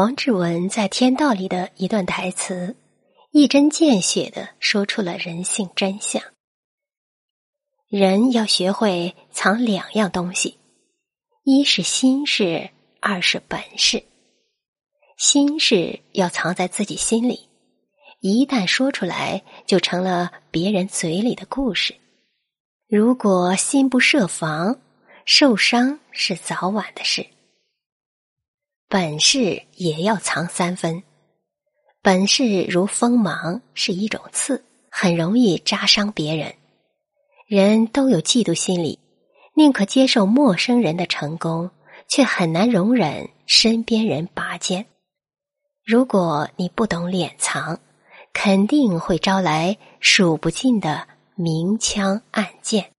王志文在《天道》里的一段台词，一针见血的说出了人性真相。人要学会藏两样东西，一是心事，二是本事。心事要藏在自己心里，一旦说出来，就成了别人嘴里的故事。如果心不设防，受伤是早晚的事。本事也要藏三分，本事如锋芒，是一种刺，很容易扎伤别人。人都有嫉妒心理，宁可接受陌生人的成功，却很难容忍身边人拔尖。如果你不懂敛藏，肯定会招来数不尽的明枪暗箭。